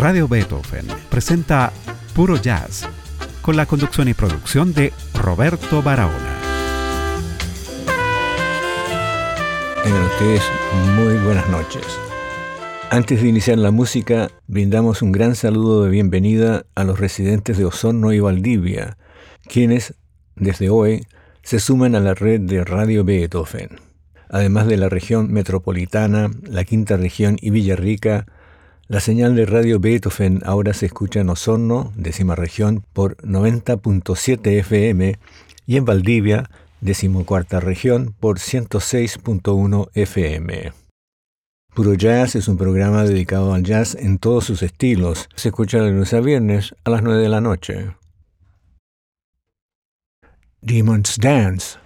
Radio Beethoven presenta Puro Jazz con la conducción y producción de Roberto Barahona. Ustedes muy buenas noches. Antes de iniciar la música, brindamos un gran saludo de bienvenida a los residentes de Osorno y Valdivia, quienes, desde hoy, se suman a la red de Radio Beethoven. Además de la región metropolitana, la quinta región y Villarrica, la señal de Radio Beethoven ahora se escucha en Osorno, décima región, por 90.7 FM y en Valdivia, decimocuarta región, por 106.1 FM. Puro Jazz es un programa dedicado al jazz en todos sus estilos. Se escucha de lunes a viernes a las 9 de la noche. Demon's Dance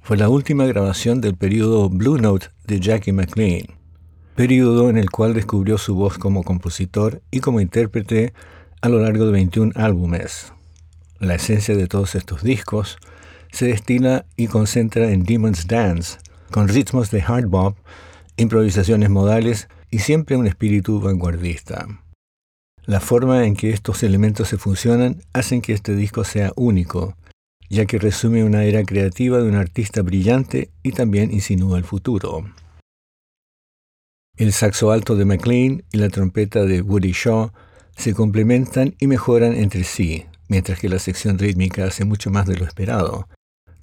fue la última grabación del periodo Blue Note de Jackie McLean, periodo en el cual descubrió su voz como compositor y como intérprete a lo largo de 21 álbumes. La esencia de todos estos discos se destila y concentra en Demon's Dance, con ritmos de hard bop improvisaciones modales y siempre un espíritu vanguardista. La forma en que estos elementos se funcionan hacen que este disco sea único, ya que resume una era creativa de un artista brillante y también insinúa el futuro. El saxo alto de McLean y la trompeta de Woody Shaw se complementan y mejoran entre sí, mientras que la sección rítmica hace mucho más de lo esperado.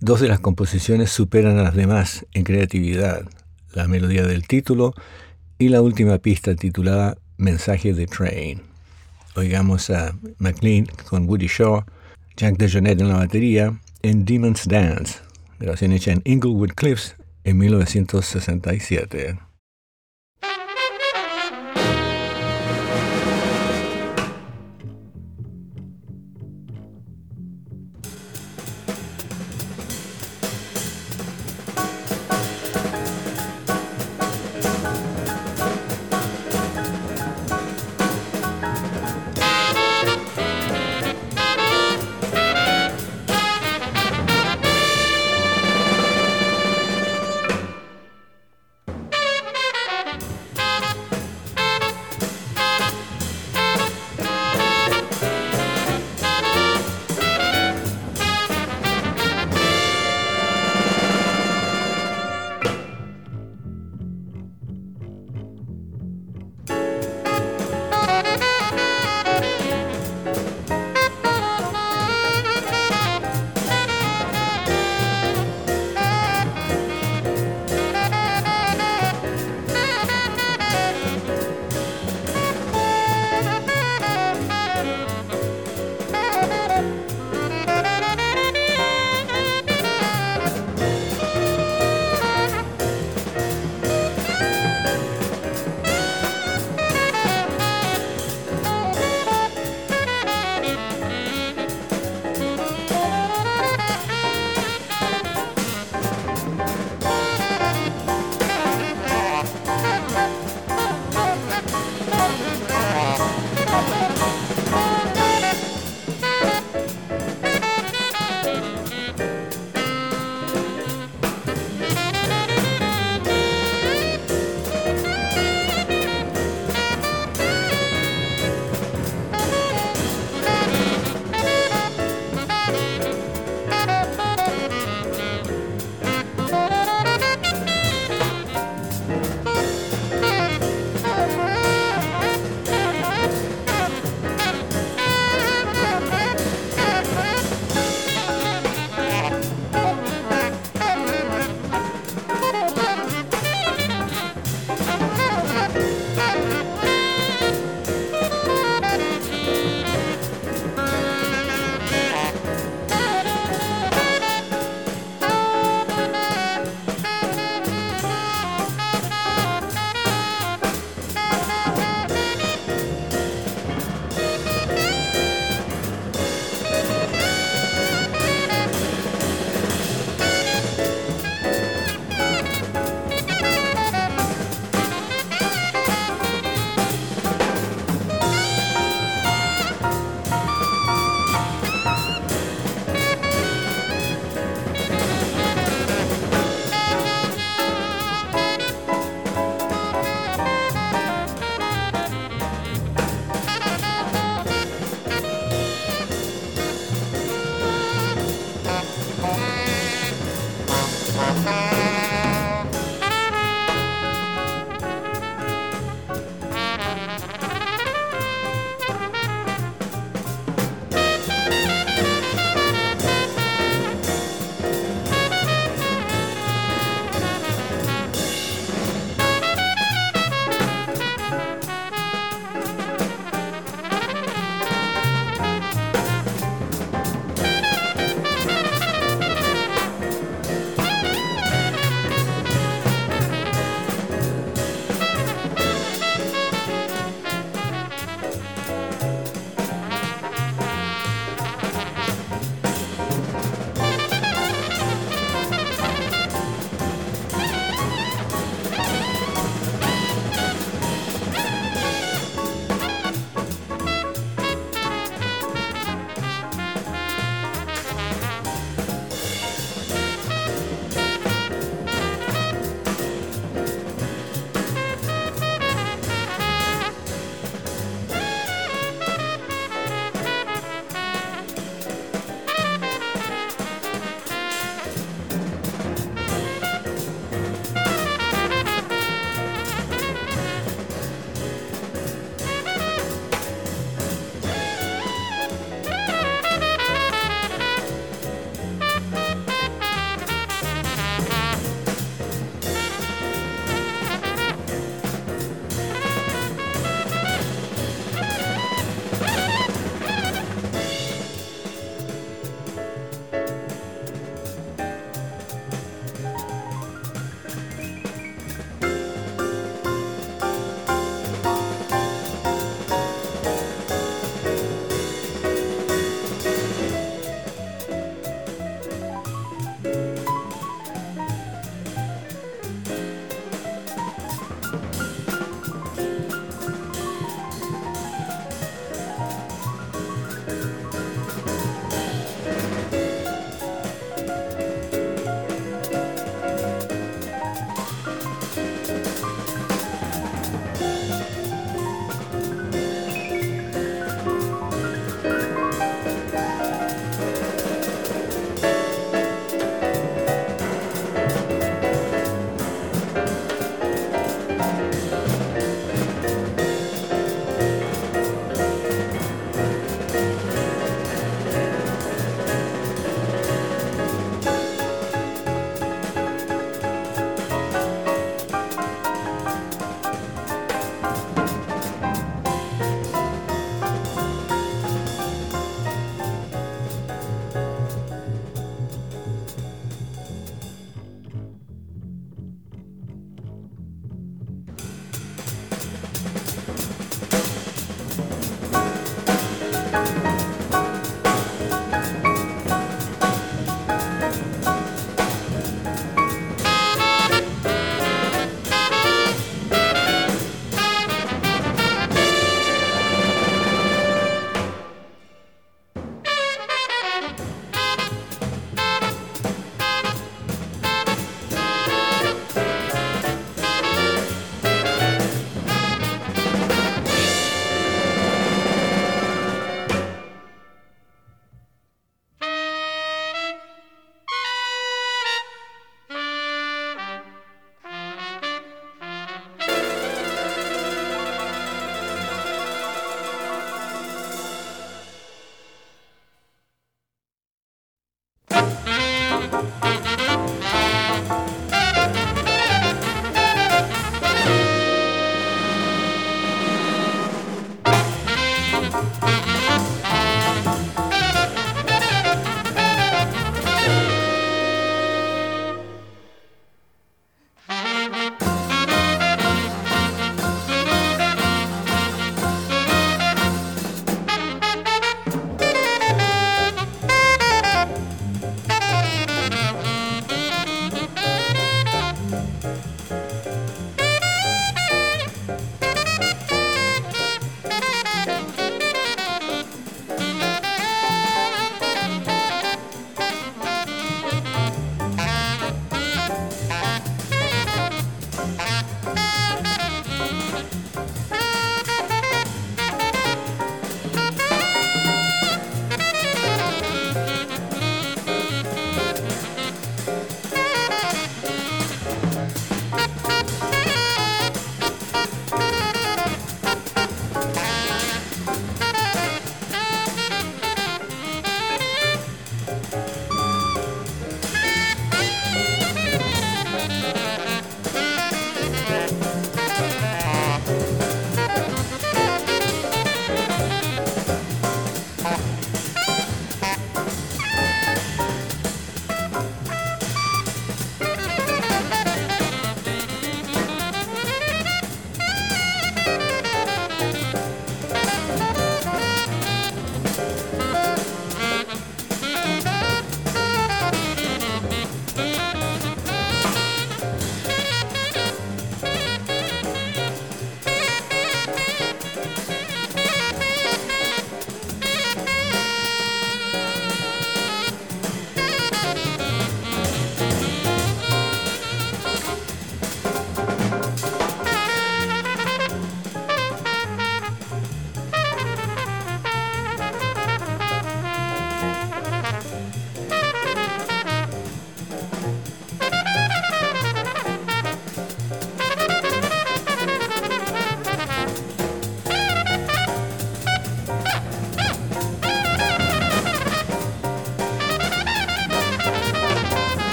Dos de las composiciones superan a las demás en creatividad, la melodía del título y la última pista titulada Mensaje de Train. Oigamos a McLean con Woody Shaw, Jack DeJohnette en la batería, en Demon's Dance, grabación hecha en Inglewood Cliffs en 1967.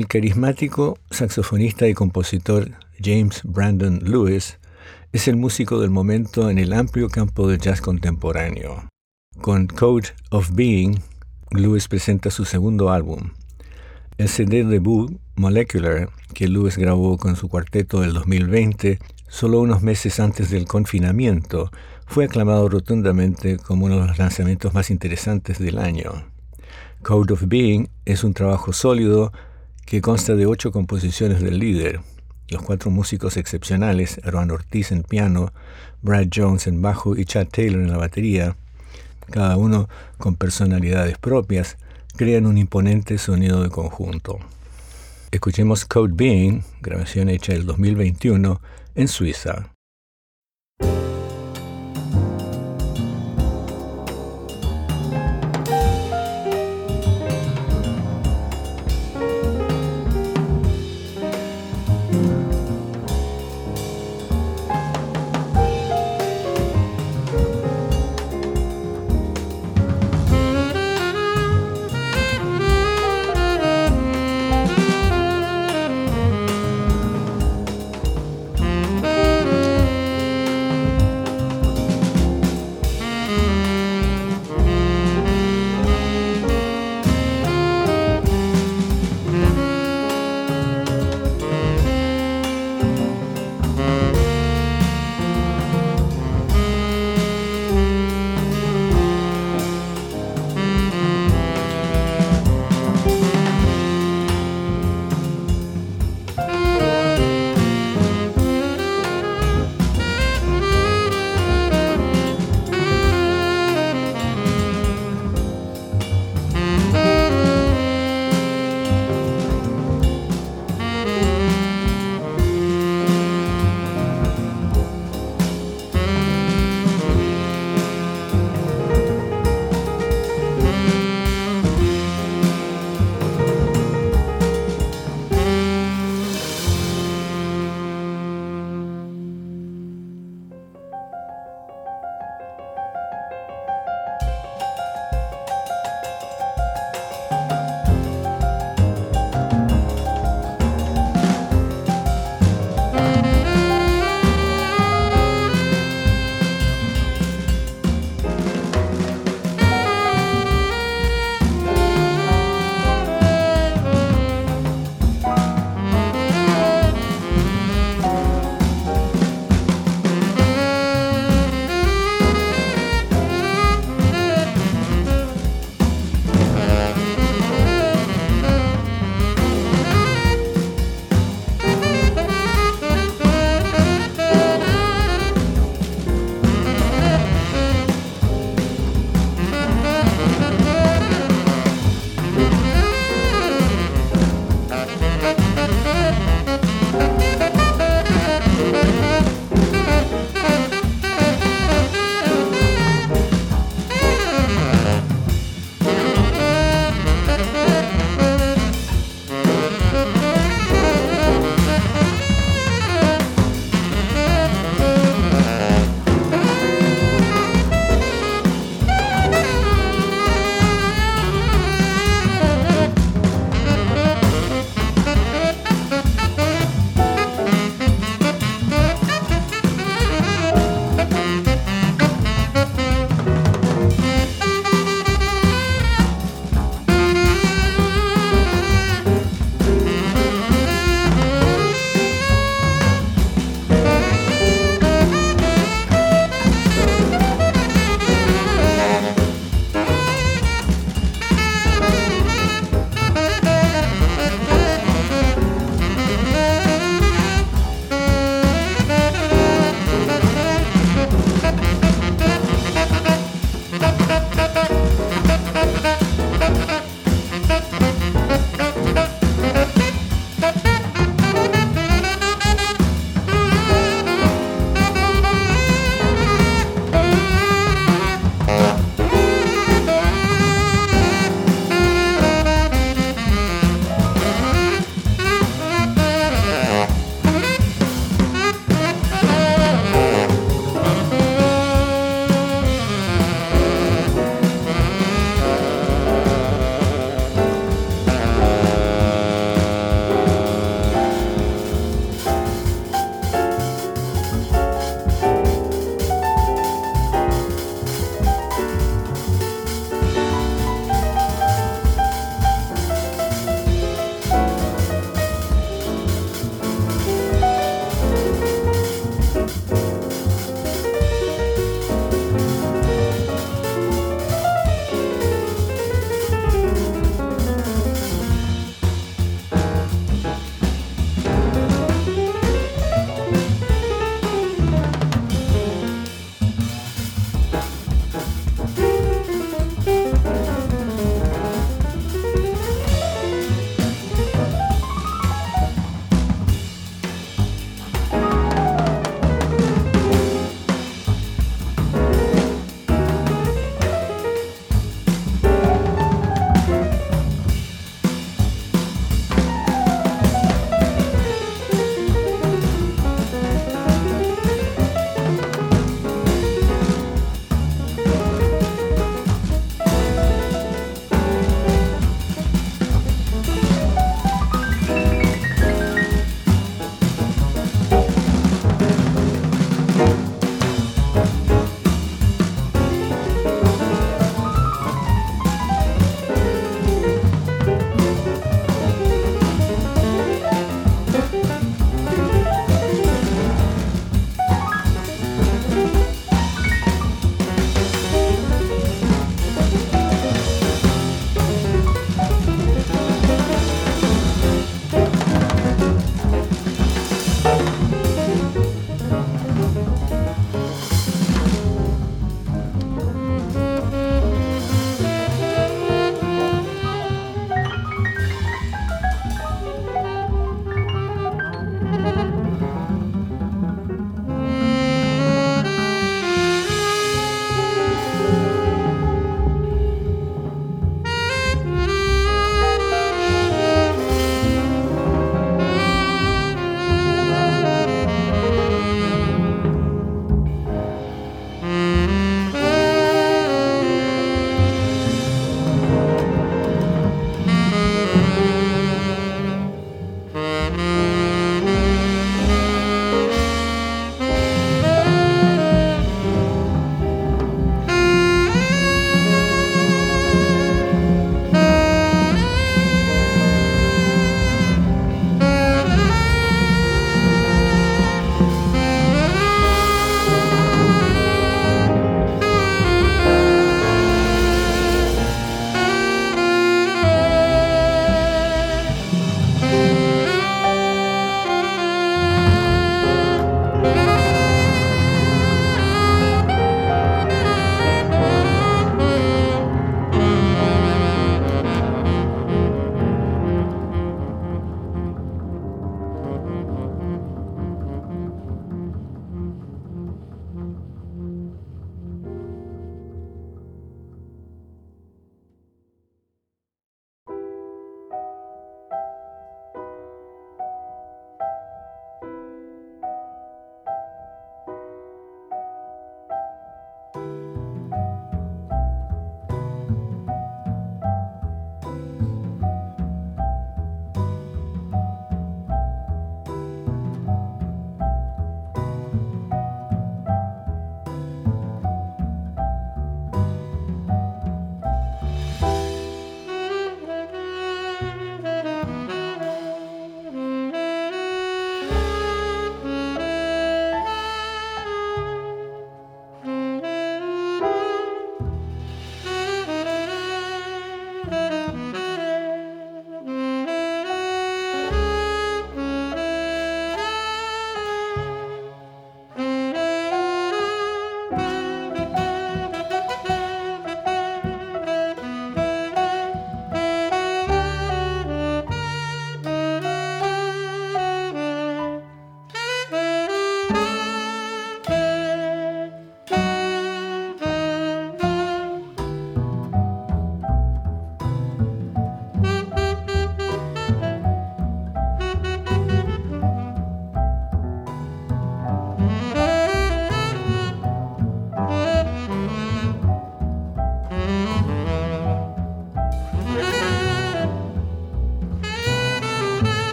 El carismático saxofonista y compositor James Brandon Lewis es el músico del momento en el amplio campo del jazz contemporáneo. Con Code of Being, Lewis presenta su segundo álbum. El CD debut Molecular, que Lewis grabó con su cuarteto del 2020, solo unos meses antes del confinamiento, fue aclamado rotundamente como uno de los lanzamientos más interesantes del año. Code of Being es un trabajo sólido que consta de ocho composiciones del líder, los cuatro músicos excepcionales, Aaron Ortiz en piano, Brad Jones en bajo y Chad Taylor en la batería, cada uno con personalidades propias, crean un imponente sonido de conjunto. Escuchemos Code Being, grabación hecha el 2021 en Suiza.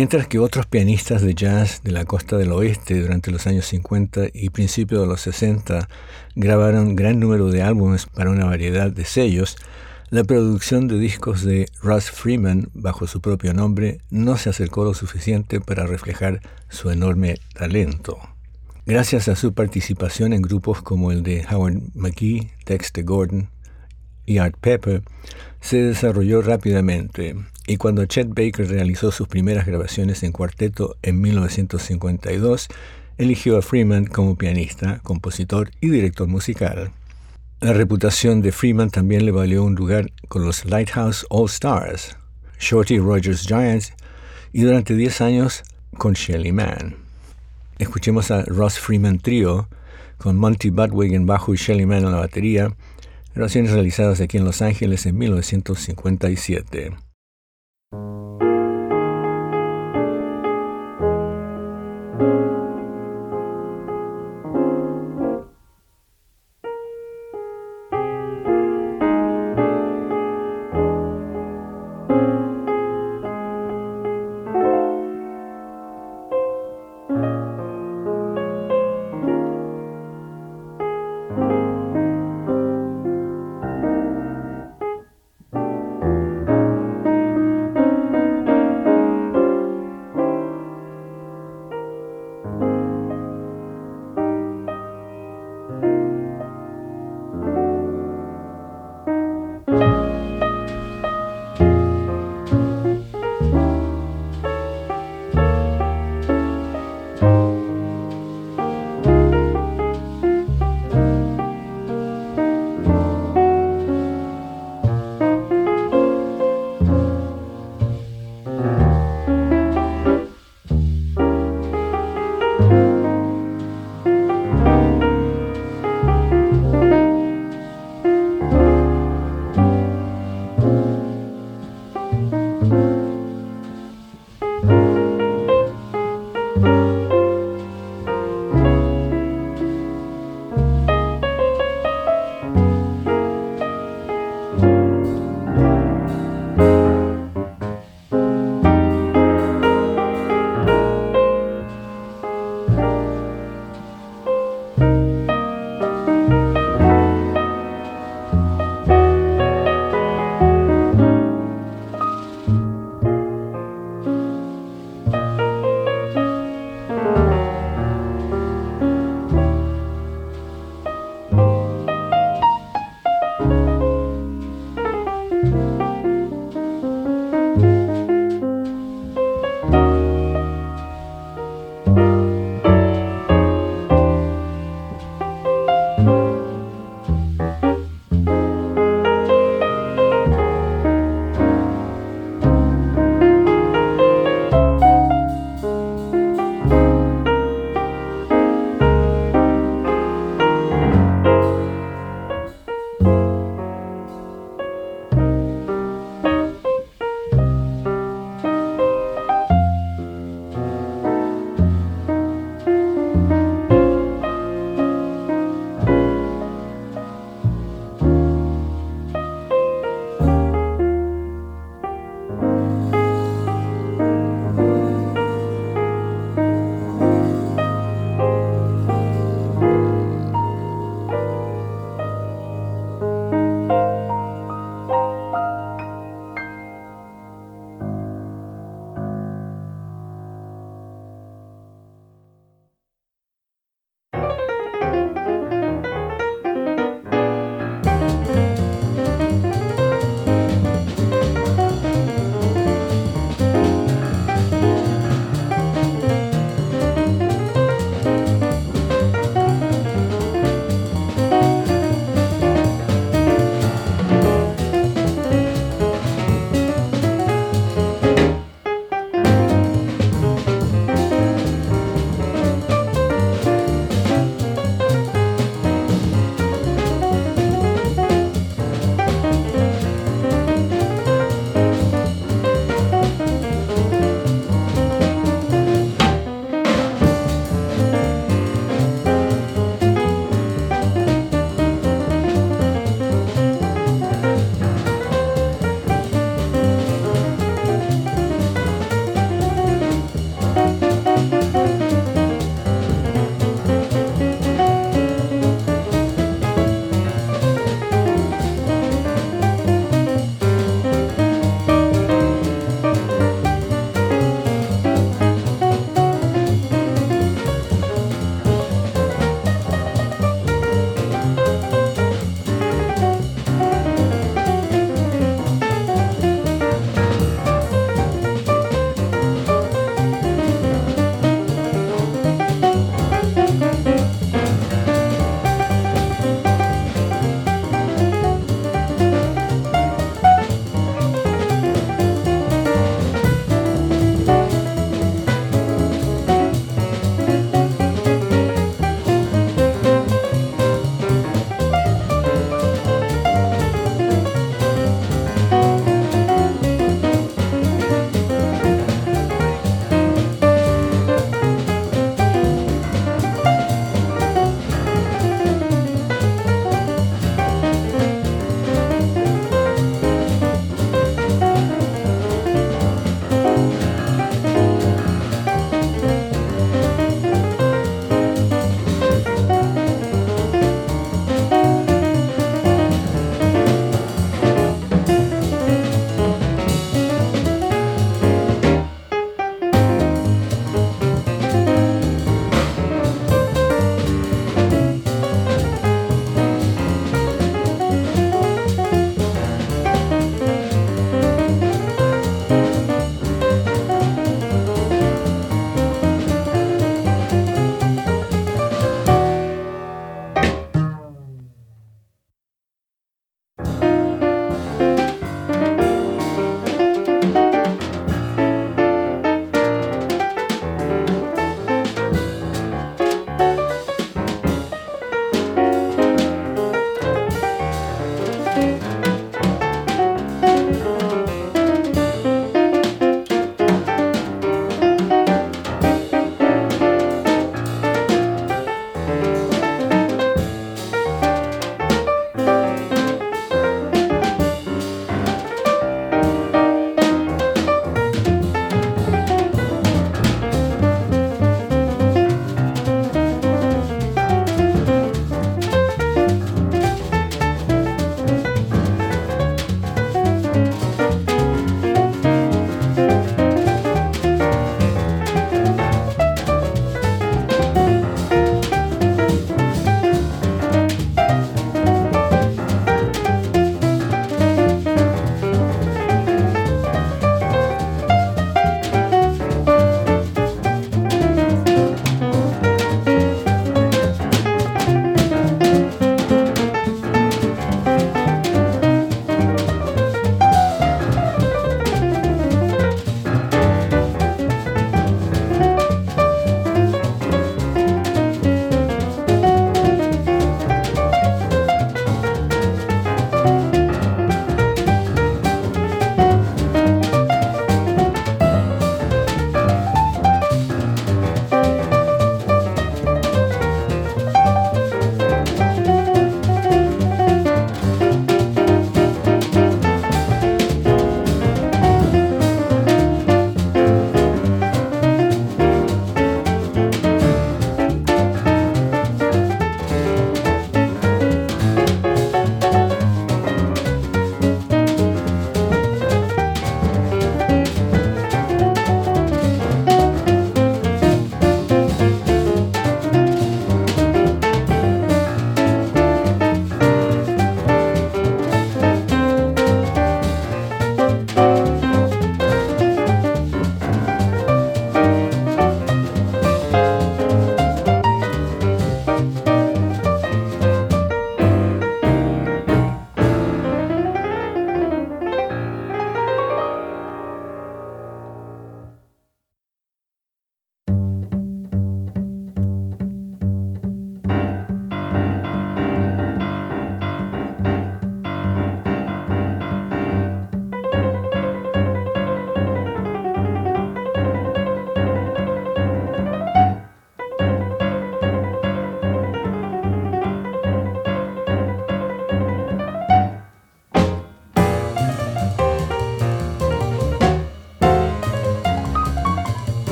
Mientras que otros pianistas de jazz de la costa del oeste durante los años 50 y principios de los 60 grabaron gran número de álbumes para una variedad de sellos, la producción de discos de Russ Freeman bajo su propio nombre no se acercó lo suficiente para reflejar su enorme talento. Gracias a su participación en grupos como el de Howard McGee, Dexter Gordon y Art Pepper, se desarrolló rápidamente y cuando Chet Baker realizó sus primeras grabaciones en cuarteto en 1952, eligió a Freeman como pianista, compositor y director musical. La reputación de Freeman también le valió un lugar con los Lighthouse All Stars, Shorty Rogers Giants y durante 10 años con Shelly Mann. Escuchemos a Ross Freeman Trio con Monty Budwig en bajo y Shelly Mann en la batería, grabaciones realizadas aquí en Los Ángeles en 1957. Thank you.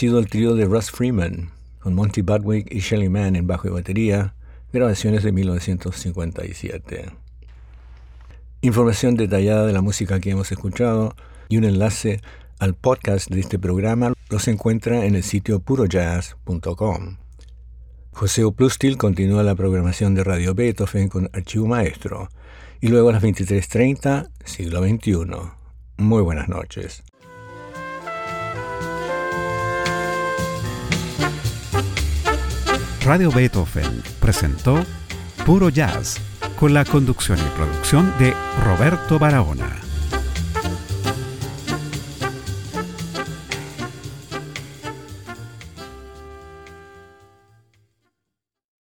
Sido el trío de Russ Freeman, con Monty Budwig y Shelly Mann en bajo y batería, grabaciones de 1957. Información detallada de la música que hemos escuchado y un enlace al podcast de este programa los encuentra en el sitio purojazz.com. José Oplustil continúa la programación de Radio Beethoven con Archivo Maestro y luego a las 23.30, siglo XXI. Muy buenas noches. Radio Beethoven presentó Puro Jazz con la conducción y producción de Roberto Barahona.